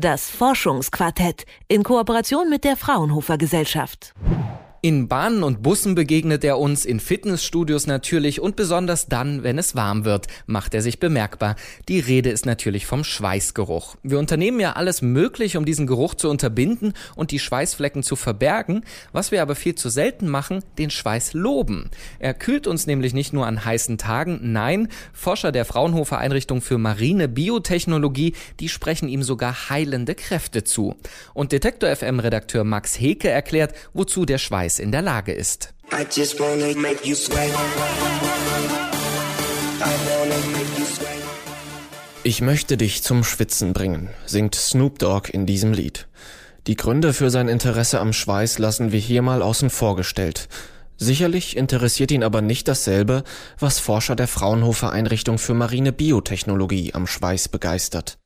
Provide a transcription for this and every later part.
Das Forschungsquartett in Kooperation mit der Fraunhofer Gesellschaft. In Bahnen und Bussen begegnet er uns, in Fitnessstudios natürlich und besonders dann, wenn es warm wird, macht er sich bemerkbar. Die Rede ist natürlich vom Schweißgeruch. Wir unternehmen ja alles Mögliche, um diesen Geruch zu unterbinden und die Schweißflecken zu verbergen. Was wir aber viel zu selten machen, den Schweiß loben. Er kühlt uns nämlich nicht nur an heißen Tagen, nein, Forscher der Fraunhofer Einrichtung für marine Biotechnologie, die sprechen ihm sogar heilende Kräfte zu. Und Detektor FM Redakteur Max Heke erklärt, wozu der Schweiß Preis in der Lage ist. Ich möchte dich zum Schwitzen bringen, singt Snoop Dogg in diesem Lied. Die Gründe für sein Interesse am Schweiß lassen wir hier mal außen vor gestellt. Sicherlich interessiert ihn aber nicht dasselbe, was Forscher der Fraunhofer Einrichtung für marine Biotechnologie am Schweiß begeistert.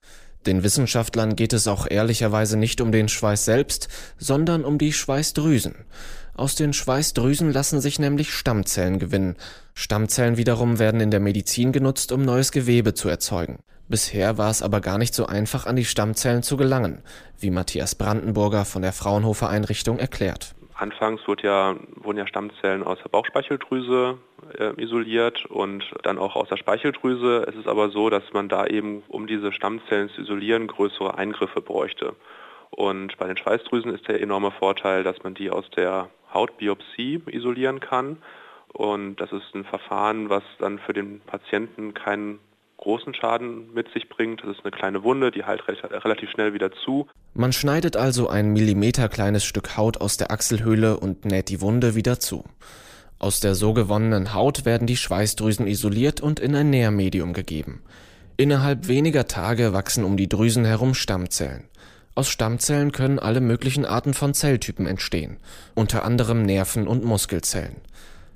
Den Wissenschaftlern geht es auch ehrlicherweise nicht um den Schweiß selbst, sondern um die Schweißdrüsen. Aus den Schweißdrüsen lassen sich nämlich Stammzellen gewinnen. Stammzellen wiederum werden in der Medizin genutzt, um neues Gewebe zu erzeugen. Bisher war es aber gar nicht so einfach, an die Stammzellen zu gelangen, wie Matthias Brandenburger von der Fraunhofer Einrichtung erklärt. Anfangs ja, wurden ja Stammzellen aus der Bauchspeicheldrüse äh, isoliert und dann auch aus der Speicheldrüse. Es ist aber so, dass man da eben, um diese Stammzellen zu isolieren, größere Eingriffe bräuchte. Und bei den Schweißdrüsen ist der enorme Vorteil, dass man die aus der Hautbiopsie isolieren kann. Und das ist ein Verfahren, was dann für den Patienten keinen großen Schaden mit sich bringt. Das ist eine kleine Wunde, die heilt relativ schnell wieder zu. Man schneidet also ein Millimeter kleines Stück Haut aus der Achselhöhle und näht die Wunde wieder zu. Aus der so gewonnenen Haut werden die Schweißdrüsen isoliert und in ein Nährmedium gegeben. Innerhalb weniger Tage wachsen um die Drüsen herum Stammzellen. Aus Stammzellen können alle möglichen Arten von Zelltypen entstehen, unter anderem Nerven- und Muskelzellen.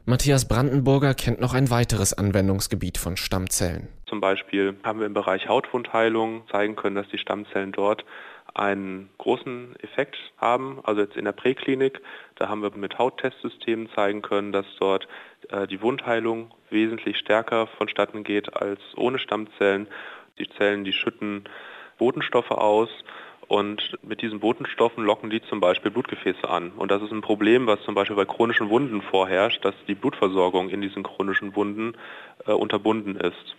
Matthias Brandenburger kennt noch ein weiteres Anwendungsgebiet von Stammzellen. Zum Beispiel haben wir im Bereich Hautwundheilung zeigen können, dass die Stammzellen dort einen großen Effekt haben. Also jetzt in der Präklinik, da haben wir mit Hauttestsystemen zeigen können, dass dort äh, die Wundheilung wesentlich stärker vonstatten geht als ohne Stammzellen. Die Zellen, die schütten Botenstoffe aus und mit diesen Botenstoffen locken die zum Beispiel Blutgefäße an. Und das ist ein Problem, was zum Beispiel bei chronischen Wunden vorherrscht, dass die Blutversorgung in diesen chronischen Wunden äh, unterbunden ist.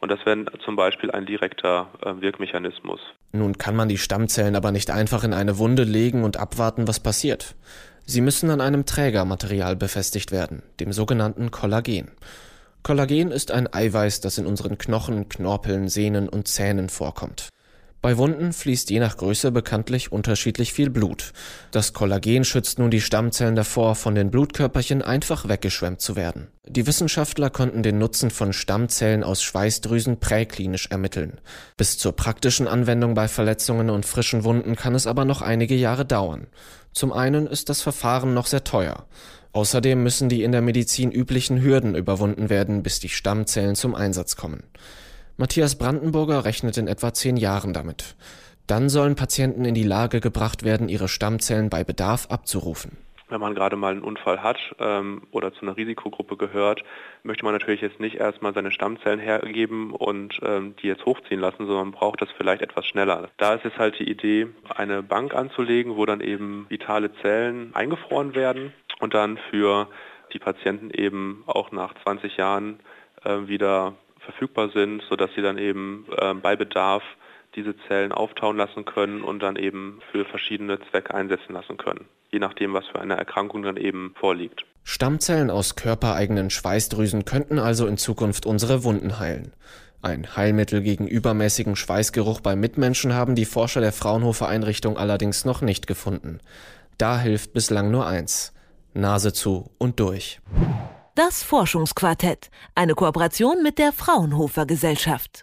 Und das wäre zum Beispiel ein direkter äh, Wirkmechanismus. Nun kann man die Stammzellen aber nicht einfach in eine Wunde legen und abwarten, was passiert. Sie müssen an einem Trägermaterial befestigt werden, dem sogenannten Kollagen. Kollagen ist ein Eiweiß, das in unseren Knochen, Knorpeln, Sehnen und Zähnen vorkommt. Bei Wunden fließt je nach Größe bekanntlich unterschiedlich viel Blut. Das Kollagen schützt nun die Stammzellen davor, von den Blutkörperchen einfach weggeschwemmt zu werden. Die Wissenschaftler konnten den Nutzen von Stammzellen aus Schweißdrüsen präklinisch ermitteln. Bis zur praktischen Anwendung bei Verletzungen und frischen Wunden kann es aber noch einige Jahre dauern. Zum einen ist das Verfahren noch sehr teuer. Außerdem müssen die in der Medizin üblichen Hürden überwunden werden, bis die Stammzellen zum Einsatz kommen. Matthias Brandenburger rechnet in etwa zehn Jahren damit. Dann sollen Patienten in die Lage gebracht werden, ihre Stammzellen bei Bedarf abzurufen. Wenn man gerade mal einen Unfall hat ähm, oder zu einer Risikogruppe gehört, möchte man natürlich jetzt nicht erstmal seine Stammzellen hergeben und ähm, die jetzt hochziehen lassen, sondern man braucht das vielleicht etwas schneller. Da ist es halt die Idee, eine Bank anzulegen, wo dann eben vitale Zellen eingefroren werden und dann für die Patienten eben auch nach 20 Jahren äh, wieder verfügbar sind, sodass sie dann eben äh, bei Bedarf diese Zellen auftauen lassen können und dann eben für verschiedene Zwecke einsetzen lassen können, je nachdem, was für eine Erkrankung dann eben vorliegt. Stammzellen aus körpereigenen Schweißdrüsen könnten also in Zukunft unsere Wunden heilen. Ein Heilmittel gegen übermäßigen Schweißgeruch bei Mitmenschen haben die Forscher der Fraunhofer Einrichtung allerdings noch nicht gefunden. Da hilft bislang nur eins. Nase zu und durch. Das Forschungsquartett, eine Kooperation mit der Fraunhofer Gesellschaft.